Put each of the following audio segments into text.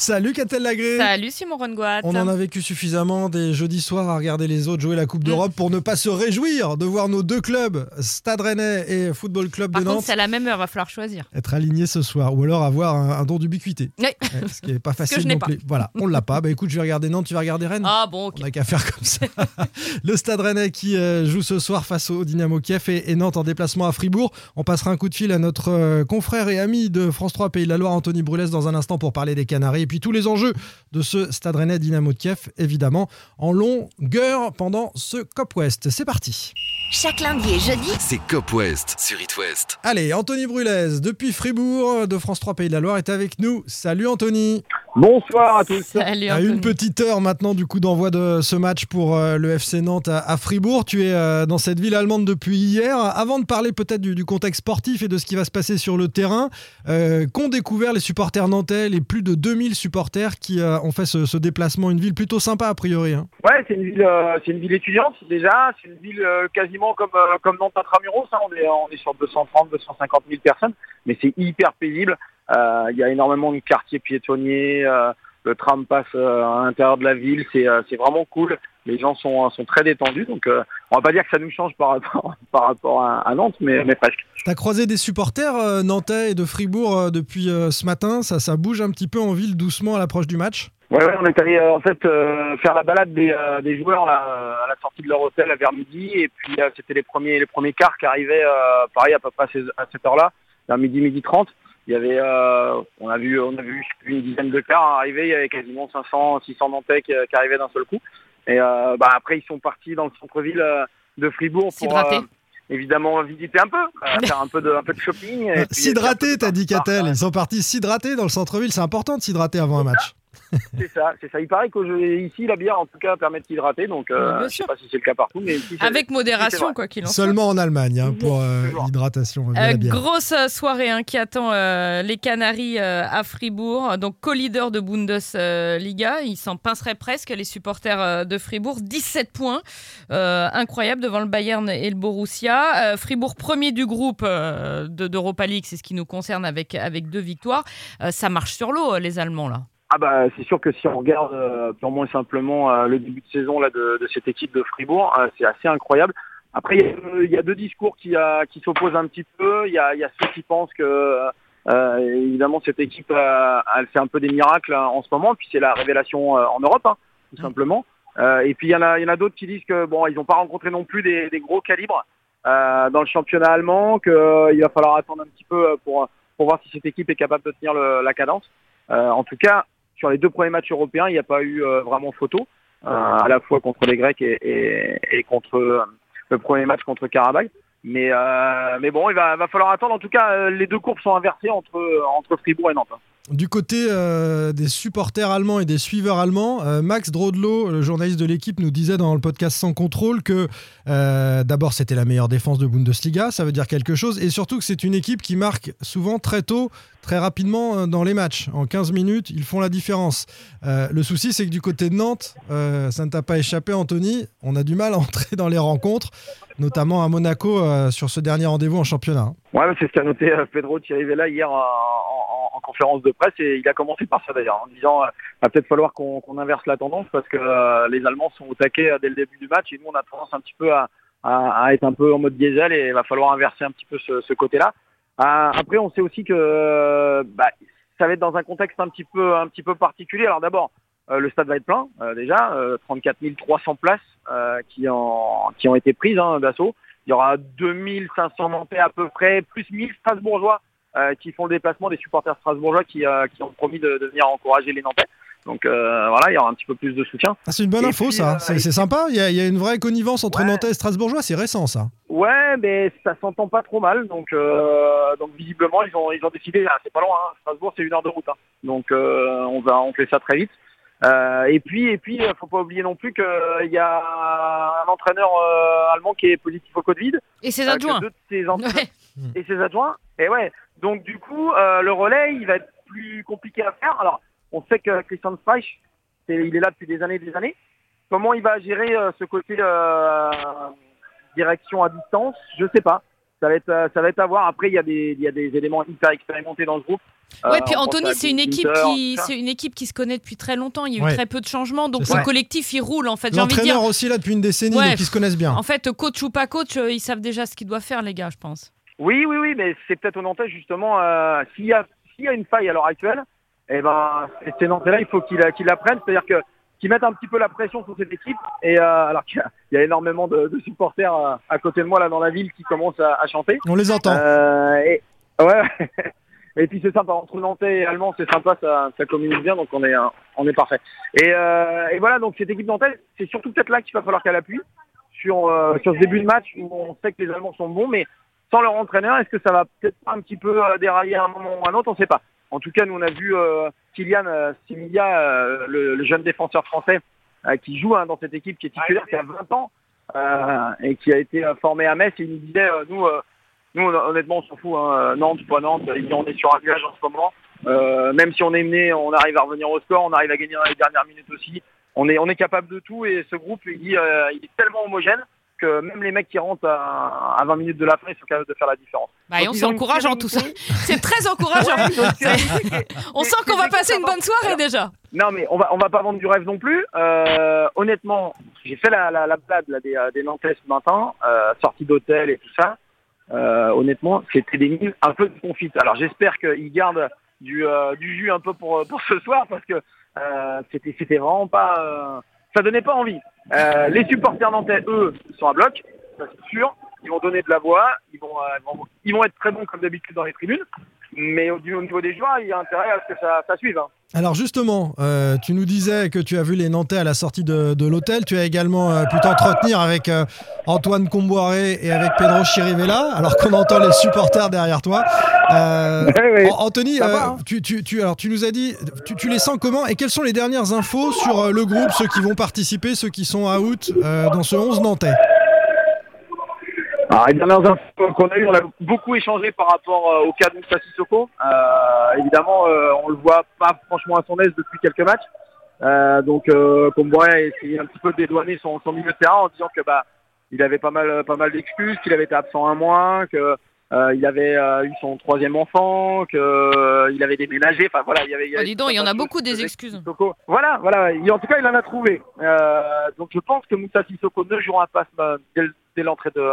Salut Catel Lagré Salut Simon Rongoat. On en a vécu suffisamment des jeudis soirs à regarder les autres jouer la Coupe d'Europe pour ne pas se réjouir de voir nos deux clubs, Stade Rennais et Football Club Par de contre, Nantes, c'est à la même heure, va falloir choisir. être alignés ce soir ou alors avoir un, un don d'ubiquité. Oui. Ce qui n'est pas facile non plus. Voilà, on l'a pas. Bah écoute, je vais regarder Nantes, tu vas regarder Rennes. Ah bon, ok. On n'a qu'à faire comme ça. le Stade Rennais qui euh, joue ce soir face au Dynamo Kiev et, et Nantes en déplacement à Fribourg. On passera un coup de fil à notre euh, confrère et ami de France 3 Pays de la Loire, Anthony Brulès, dans un instant pour parler des Canaries puis tous les enjeux de ce Stade Rennais Dynamo de Kiev, évidemment, en longueur pendant ce Cop West. C'est parti. Chaque lundi et jeudi, C'est Cop West sur It West. Allez, Anthony Brulès, depuis Fribourg, de France 3 Pays de la Loire, est avec nous. Salut Anthony. Bonsoir à tous. Salut À Anthony. une petite heure maintenant du coup d'envoi de ce match pour euh, le FC Nantes à, à Fribourg. Tu es euh, dans cette ville allemande depuis hier. Avant de parler peut-être du, du contexte sportif et de ce qui va se passer sur le terrain, euh, qu'ont découvert les supporters nantais, les plus de 2000 supporters qui euh, ont fait ce, ce déplacement, une ville plutôt sympa a priori. hein. Ouais, c'est une ville, euh, c'est une ville étudiante déjà. C'est une ville euh, quasiment comme comme Nantes intramuros. hein. On est sur 230, 250 000 personnes, mais c'est hyper paisible. Il y a énormément de quartiers piétonniers. le tram passe à l'intérieur de la ville. C'est c'est vraiment cool. Les gens sont sont très détendus. Donc euh, on va pas dire que ça nous change par rapport par rapport à, à Nantes, mais mais presque. T'as croisé des supporters euh, nantais et de Fribourg euh, depuis euh, ce matin? Ça, ça bouge un petit peu en ville doucement à l'approche du match? Ouais, ouais, on est allé en fait faire la balade des, des joueurs là, à la sortie de leur hôtel vers midi et puis c'était les premiers les premiers cars qui arrivaient pareil à peu près à, ces- à cette heure-là vers midi midi 30 il y avait euh, on a vu on a vu une dizaine de cars arriver il y avait quasiment 500 600 Nantais qui, qui arrivaient d'un seul coup et euh, bah après ils sont partis dans le centre-ville euh, de Fribourg pour S'hydrater. euh, évidemment visiter un peu euh, faire un peu de un peu de shopping S'hydrater, t'as dit Catel. Ils sont partis s'hydrater dans le centre-ville. C'est important de s'hydrater avant un match. C'est ça, c'est ça. Il paraît qu'ici, la bière, en tout cas, permet de s'hydrater. Donc, euh, Bien je sais sûr. pas si c'est le cas partout, mais ici, Avec modération, quoi qu'il en soit. Seulement en Allemagne hein, pour euh, l'hydratation. Euh, grosse euh, soirée hein, qui attend euh, les Canaries euh, à Fribourg. Donc, co-leader de Bundesliga. Ils s'en pinceraient presque, les supporters euh, de Fribourg. 17 points. Euh, incroyable devant le Bayern et le Borussia. Euh, Fribourg, premier du groupe euh, de- d'Europa League. C'est ce qui nous concerne avec, avec deux victoires. Euh, ça marche sur l'eau, les Allemands, là. Ah bah, c'est sûr que si on regarde euh, purement et simplement euh, le début de saison là, de, de cette équipe de Fribourg, euh, c'est assez incroyable. Après, il y a, euh, y a deux discours qui, euh, qui s'opposent un petit peu. Il y a, y a ceux qui pensent que, euh, évidemment, cette équipe, euh, elle fait un peu des miracles hein, en ce moment. Puis c'est la révélation euh, en Europe, hein, tout simplement. Euh, et puis il y en a, y en a d'autres qui disent que bon, ils n'ont pas rencontré non plus des, des gros calibres euh, dans le championnat allemand, qu'il va falloir attendre un petit peu pour, pour voir si cette équipe est capable de tenir le- la cadence. Euh, en tout cas, sur les deux premiers matchs européens, il n'y a pas eu euh, vraiment photo, euh, à la fois contre les Grecs et, contre euh, le premier match contre Karabakh. Mais, mais bon, il va, falloir attendre. En tout cas, les deux courbes sont inversées entre, entre Fribourg et Nantes. Du côté euh, des supporters allemands et des suiveurs allemands, euh, Max Drodlo, le journaliste de l'équipe, nous disait dans le podcast Sans Contrôle que euh, d'abord c'était la meilleure défense de Bundesliga, ça veut dire quelque chose, et surtout que c'est une équipe qui marque souvent très tôt, très rapidement dans les matchs. En 15 minutes, ils font la différence. Le souci, c'est que du côté de Nantes, ça ne t'a pas échappé, Anthony, on a du mal à entrer dans les rencontres, notamment à Monaco sur ce dernier rendez-vous en championnat. Ouais, c'est ce qu'a noté Pedro Chirivella hier en conférence de presse et il a commencé par ça d'ailleurs en disant euh, va peut-être falloir qu'on inverse la tendance parce que euh, les Allemands sont au taquet euh, dès le début du match et nous on a tendance un petit peu à, être un peu en mode diesel et il va falloir inverser un petit peu ce, côté-là. Après on sait aussi que bah, ça va être dans un contexte un petit peu un petit peu particulier. Alors d'abord le stade va être plein déjà, euh, 34 300 places qui, en, qui ont été prises hein, d'assaut. Il y aura 2500 Nantais à peu près, plus 1000 Strasbourgeois qui font le déplacement, des supporters strasbourgeois qui, euh, qui ont promis de, de venir encourager les Nantais. Donc euh, voilà, il y aura un petit peu plus de soutien. Ah, c'est une bonne Et info, puis, ça. euh, c'est sympa. Il y, a, il y a une vraie connivence entre Ouais. Nantais et Strasbourgeois. C'est récent, ça. Ouais, mais ça s'entend pas trop mal. Donc, euh, donc visiblement, ils ont, ils ont décidé. ah, c'est pas loin. Hein, Strasbourg, c'est une heure de route. hein. Donc, euh, on va, on fait ça très vite. Euh, et puis, et puis, euh, faut pas oublier non plus qu'il y a un entraîneur euh, allemand qui est positif au Covid. Et ses euh, adjoints. deux de ses entraîneurs- Ouais. Et ses adjoints. Et ouais, donc du coup, euh, le relais, il va être plus compliqué à faire. Alors, on sait que Christian Streich, il est là depuis des années et des années. Comment il va gérer euh, ce côté euh, direction à distance? Je sais pas. Ça va être, euh, ça va être à voir. Après, il y a des, il y a des éléments hyper expérimentés dans ce groupe. Ouais, Euh, puis Anthony, c'est une équipe qui, c'est une équipe qui se connaît depuis très longtemps. Il y a eu Ouais. très peu de changements, donc le ça. collectif il roule en fait. J'ai envie de dire. L'entraîneur aussi là depuis une décennie, Ouais. donc ils se connaissent bien. En fait, coach ou pas coach, ils savent déjà ce qu'ils doivent faire, les gars, je pense. Oui, oui, oui, mais c'est peut-être au Nantais justement. euh, s'il y a, s'il y a une faille à l'heure actuelle, eh ben, c'est- ces Nantais-là, il faut qu'ils qu'ils la prennent, c'est-à-dire que qu'ils mettent un petit peu la pression sur cette équipe. Et euh, alors qu'il y a- il y a énormément de, de supporters euh, à côté de moi là dans la ville qui commencent à, à chanter. On les entend. Euh, et, ouais. et puis c'est sympa entre Nantais et Allemand, c'est sympa, ça, ça communique bien, donc on est, on est parfait. Et, euh, et voilà, donc cette équipe nantaise, c'est surtout peut-être là qu'il va falloir qu'elle appuie sur euh, sur ce début de match où on sait que les Allemands sont bons, mais sans leur entraîneur, est-ce que ça va peut-être pas un petit peu euh, dérailler à un moment ou à un autre? On ne sait pas. En tout cas, nous on a vu euh, Kylian euh, euh, le, le jeune défenseur français euh, qui joue hein, dans cette équipe qui est titulaire, qui a 20 ans et qui a été formé à Metz. Et il nous disait, nous, nous on- honnêtement, on s'en fout. Hein, Nantes, pas Nantes, on est sur un nuage en ce moment. Même si on est mené, on arrive à revenir au score, on arrive à gagner dans les dernières minutes aussi. On est, on est capable de tout et ce groupe, il, il est tellement homogène que même les mecs qui rentrent à, à 20 minutes de la fin, ils sont capables de faire la différence. Bah, et on s'encourage en tout ça. C'est très encourageant. Ouais, sérénité. On sent qu'on va passer une bonne soirée déjà. Non mais on va on va pas vendre du rêve non plus. Euh, honnêtement, j'ai fait la, la, la balade là, des, euh, des Nantais ce matin, euh, sortie d'hôtel et tout ça. Euh, honnêtement, c'était des mille un peu de confit. Alors j'espère qu'ils gardent du, euh, du jus un peu pour, pour ce soir parce que euh, c'était c'était vraiment pas euh, ça donnait pas envie. Euh, les supporters nantais, eux, sont à bloc, ça c'est sûr. Ils vont donner de la voix, ils vont, euh, être très bons comme d'habitude dans les tribunes. Mais au, au niveau des joueurs, il y a intérêt à ce que ça, suive. hein. Alors justement, euh, tu nous disais que tu as vu les Nantais à la sortie de, l'hôtel. Tu as également pu t'entretenir avec Antoine Comboiré et avec Pedro Chirivella, alors qu'on entend les supporters derrière toi? Euh, Anthony, euh, hein. tu, tu- tu- alors, tu nous as dit, tu, tu les sens comment et quelles sont les dernières infos sur euh, le groupe, ceux qui vont participer, ceux qui sont out euh, dans ce 11 Nantais? Alors, les dernières infos qu'on a eues, on a beaucoup échangé par rapport euh, au cas de Moussa Sissoko. Euh, évidemment, euh, on le voit pas franchement à son aise depuis quelques matchs. Euh, donc, euh, comme moi, a essayé un petit peu de dédouaner son, son milieu de terrain en disant que bah, il avait pas mal, pas mal d'excuses, qu'il avait été absent un mois, que euh, il avait euh, eu son troisième enfant, que euh, il avait déménagé. Enfin voilà, il y avait. il y Oh, avait dis donc, il y en a beaucoup des excuses. Sissoko. Voilà, voilà. Il- en tout cas, il en a trouvé. Euh, donc, je pense que Moussa Sissoko ne jouera pas euh, dès, dès l'entrée de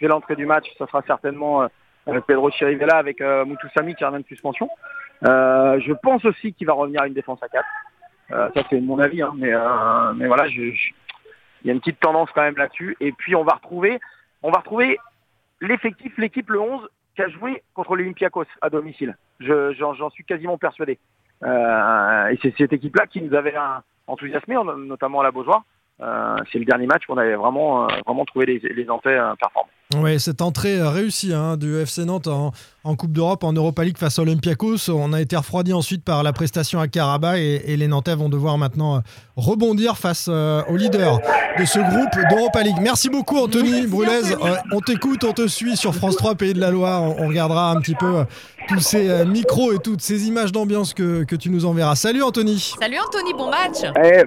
dès l'entrée du match. Ça sera certainement euh, euh, Pedro Chirivella avec euh, Moutou Sami qui revient de suspension. Euh, je pense aussi qu'il va revenir à une défense à 4. Euh, ça, c'est mon avis, hein, mais euh, mais voilà, je, je- il y a une petite tendance quand même là-dessus. Et puis, on va retrouver, on va retrouver l'effectif, l'équipe le 11 qui a joué contre l'Olympiakos à domicile. Je- J'en j'en suis quasiment persuadé. Euh, et c'est cette équipe-là qui nous avait euh, enthousiasmé, en- notamment à la Beaujoire. Euh, c'est le dernier match qu'on avait vraiment, euh, vraiment trouvé les, les euh, performants. Oui, cette entrée euh, réussie hein, du FC Nantes en, en Coupe d'Europe, en Europa League face à Olympiakos. On a été refroidi ensuite par la prestation à Karabakh et, et les Nantais vont devoir maintenant euh, rebondir face euh, au leader de ce groupe d'Europa League. Merci beaucoup Anthony Brulez. Euh, on t'écoute, on te suit sur France 3 Pays de la Loire. On, on regardera un petit peu euh, tous ces euh, micros et toutes ces images d'ambiance que, que tu nous enverras. Salut Anthony. Salut Anthony, bon match. Eh,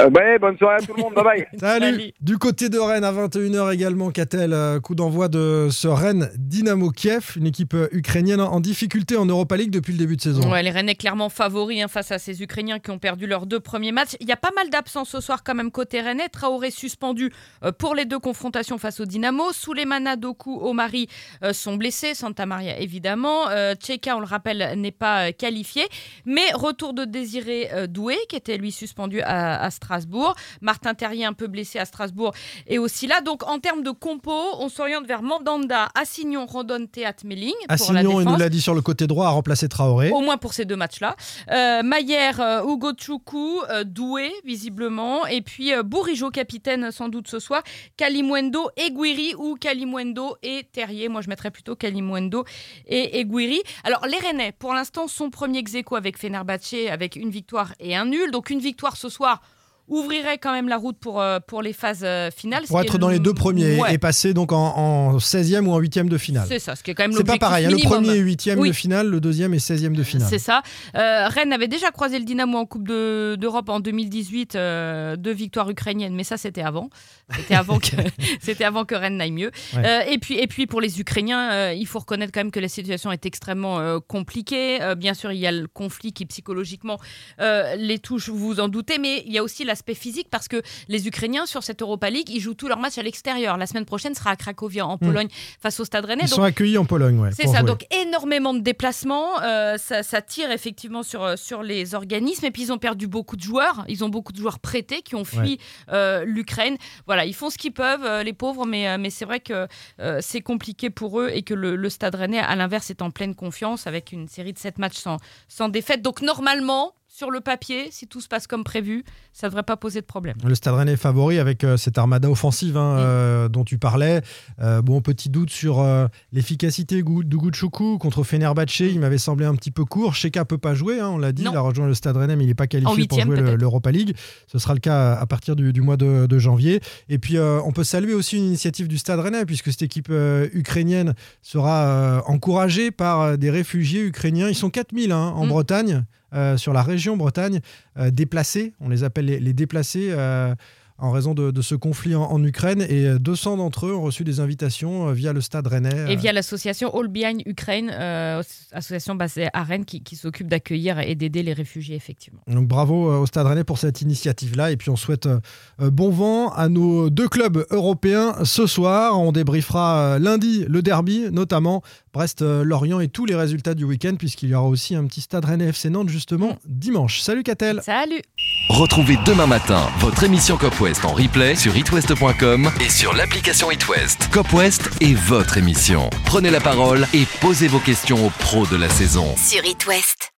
euh, ouais, bonne soirée à tout le monde, bye bye. Salut. Salut. Du côté de Rennes à 21h également, Catel, euh, coup d'envoi de ce Rennes Dynamo Kiev, une équipe euh, ukrainienne en difficulté en Europa League depuis le début de saison. Ouais, les Rennais clairement favoris hein, face à ces Ukrainiens qui ont perdu leurs deux premiers matchs. Il y a pas mal d'absents ce soir quand même côté Rennais. Traoré suspendu euh, pour les deux confrontations face au Dynamo. Souleymana Doku, Omari sont blessés. Santa Maria évidemment. Tcheka, on le rappelle, n'est pas qualifié. Mais retour de Désiré Doué qui était lui suspendu à, à Strasbourg. Martin Terrier un peu blessé à Strasbourg et aussi là. Donc en termes de compo, on s'oriente vers Mandanda, Assignon, Rondon, Théâtre, Melling. Assignon, il nous l'a dit sur le côté droit, a remplacé Traoré. Au moins pour ces deux matchs-là. Euh, Maillère, euh, Hugo Choukou, euh, Doué, visiblement. Et puis euh, Bourigeau, capitaine, sans doute ce soir. Kalimwendo, Eguiri ou Kalimwendo et Terrier. Moi, je mettrais plutôt Kalimwendo et Eguiri. Alors, les Rennais, pour l'instant, sont premiers ex avec Fenerbahçe, avec une victoire et un nul. Donc, une victoire ce soir. Ouvrirait quand même la route pour, euh, pour les phases euh, finales. Pour être dans les le- deux premiers Ouais, et passer donc en, en 16e ou en 8e de finale. C'est ça, ce qui est quand même C'est pas pareil, hein, le premier est 8e Oui. de finale, le deuxième est 16e de finale. C'est ça. Euh, Rennes avait déjà croisé le Dynamo en Coupe de- d'Europe en 2018, euh, deux victoires ukrainiennes, mais ça c'était avant. C'était avant que c'était avant que Rennes n'aille mieux. Ouais. Euh, et puis et puis pour les Ukrainiens, il faut reconnaître quand même que la situation est extrêmement compliquée. Bien sûr, il y a le conflit qui psychologiquement les touche, vous vous en doutez, mais il y a aussi l'aspect physique parce que les Ukrainiens sur cette Europa League, ils jouent tous leurs matchs à l'extérieur. La semaine prochaine sera à Cracovie en Pologne face au Stade Rennais. Ils Donc, sont accueillis en Pologne, ouais. c'est ça, jouer. donc énormément de déplacements, euh, ça, ça tire effectivement sur, euh, sur les organismes, et puis ils ont perdu beaucoup de joueurs, ils ont beaucoup de joueurs prêtés qui ont fui euh, l'Ukraine. Voilà, ils font ce qu'ils peuvent, les pauvres, mais, mais c'est vrai que euh, c'est compliqué pour eux et que le, le Stade Rennais, à l'inverse, est en pleine confiance avec une série de 7 matchs sans, sans défaite. Donc normalement, sur le papier, si tout se passe comme prévu, ça ne devrait pas poser de problème. Le Stade Rennais est favori avec euh, cette armada offensive hein, euh, dont tu parlais. Euh, bon, petit doute sur l'efficacité Gouchoukou contre Fenerbahçe. Il m'avait semblé un petit peu court. Sheka peut pas jouer, hein, on l'a dit. Non. Il a rejoint le Stade Rennais, mais il n'est pas qualifié pour jouer l'Europa League. Ce sera le cas à partir du, du mois de, de janvier. Et puis, on peut saluer aussi une initiative du Stade Rennais, puisque cette équipe ukrainienne sera encouragée par des réfugiés ukrainiens. Ils sont 4000 hein, en Mm. Bretagne, euh, sur la région Bretagne, euh, déplacés. On les appelle les, les déplacés. euh, en raison de, de ce conflit en, en Ukraine. Et euh, 200 d'entre eux ont reçu des invitations via le stade rennais. Et via l'association All Behind Ukraine, euh, association basée à Rennes qui, qui s'occupe d'accueillir et d'aider les réfugiés, effectivement. Donc bravo au Stade Rennais pour cette initiative-là. Et puis on souhaite euh, bon vent à nos deux clubs européens ce soir. On débriefera lundi le derby, notamment Brest-Lorient et tous les résultats du week-end, puisqu'il y aura aussi un petit Stade Rennais FC Nantes justement dimanche. Salut Catel Salut Retrouvez demain matin votre émission Cop West en replay sur itwest.com et sur l'application itwest. Cop West est votre émission. Prenez la parole et posez vos questions aux pros de la saison. Sur It West.